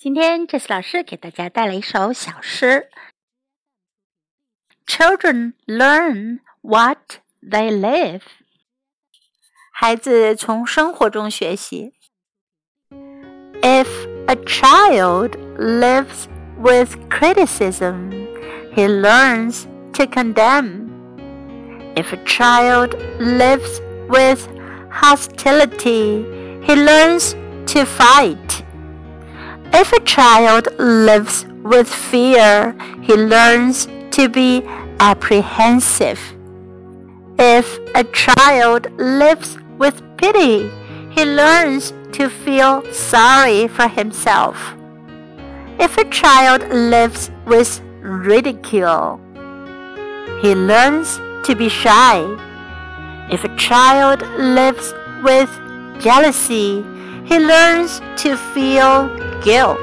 今天这次老师给大家带来一首小诗。Children learn what they live。孩子从生活中学习。If a child lives with criticism, he learns to condemn. If a child lives with hostility, he learns to fight. If a child lives with fear, he learns to be apprehensive. If a child lives with pity, he learns to feel sorry for himself. If a child lives with ridicule, he learns to be shy. If a child lives with jealousy, he learns to feel guilt.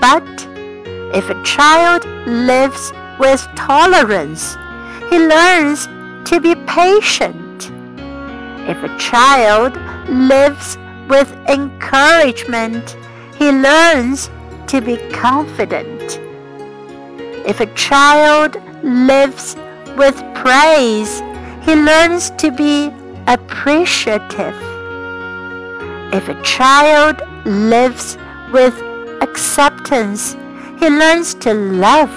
But if a child lives with tolerance, he learns to be patient. If a child lives with encouragement, he learns to be confident. If a child lives with praise, he learns to be appreciative. If a child lives with acceptance, he learns to love.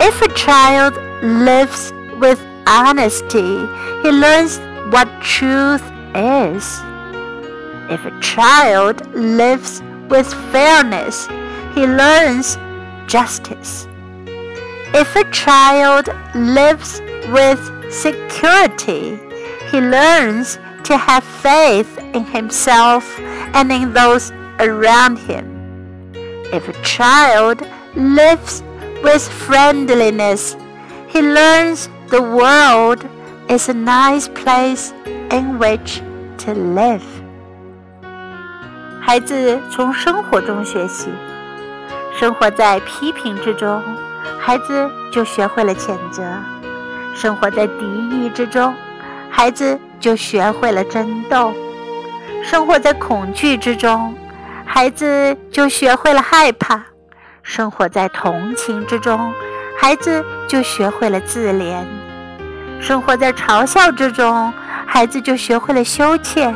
If a child lives with honesty, he learns what truth is. If a child lives with fairness, he learns justice. If a child lives with security, he learns to have faith in himself and in those around him. If a child lives with friendliness, he learns the world is a nice place in which to live. 孩子从生活中学习，生活在批评之中，孩子就学会了谴责；生活在敌意之中，孩子 就学会了争斗；生活在恐惧之中，孩子就学会了害怕；生活在同情之中，孩子就学会了自怜；生活在嘲笑之中，孩子就学会了羞怯；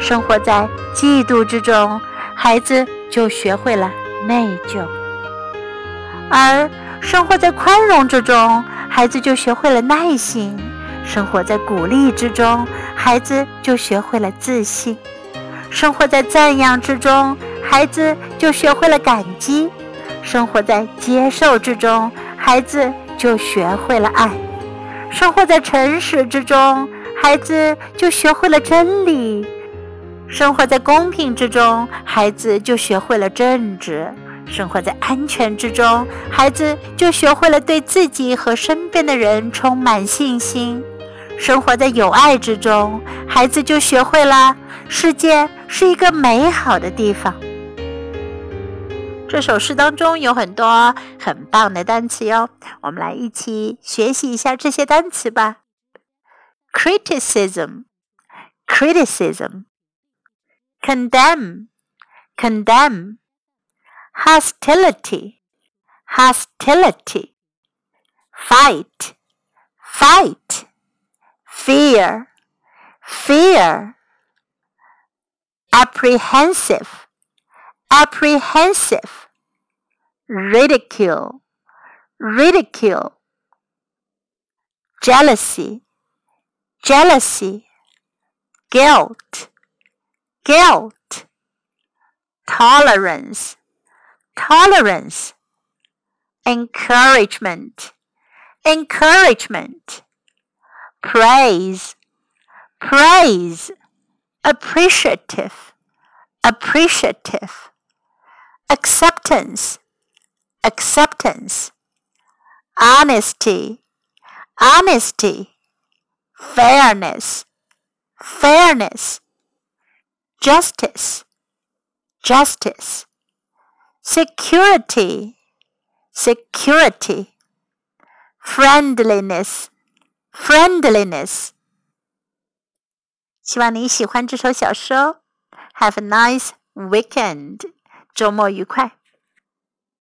生活在嫉妒之中，孩子就学会了内疚；而生活在宽容之中，孩子就学会了耐心。生活在鼓励之中，孩子就学会了自信；生活在赞扬之中，孩子就学会了感激；生活在接受之中，孩子就学会了爱；生活在诚实之中，孩子就学会了真理；生活在公平之中，孩子就学会了正直；生活在安全之中，孩子就学会了对自己和身边的人充满信心。生活在友爱之中，孩子就学会了世界是一个美好的地方。这首诗当中有很多很棒的单词哟，我们来一起学习一下这些单词吧。Criticism, criticism, condemn, condemn, hostility, hostility, fight, fight fear, fear, apprehensive, apprehensive, ridicule, ridicule, jealousy, jealousy, guilt, guilt, tolerance, tolerance, encouragement, encouragement praise, praise, appreciative, appreciative, acceptance, acceptance, honesty, honesty, fairness, fairness, justice, justice, security, security, friendliness, friendliness。希望你喜欢这首小说。Have a nice weekend. 周末愉快。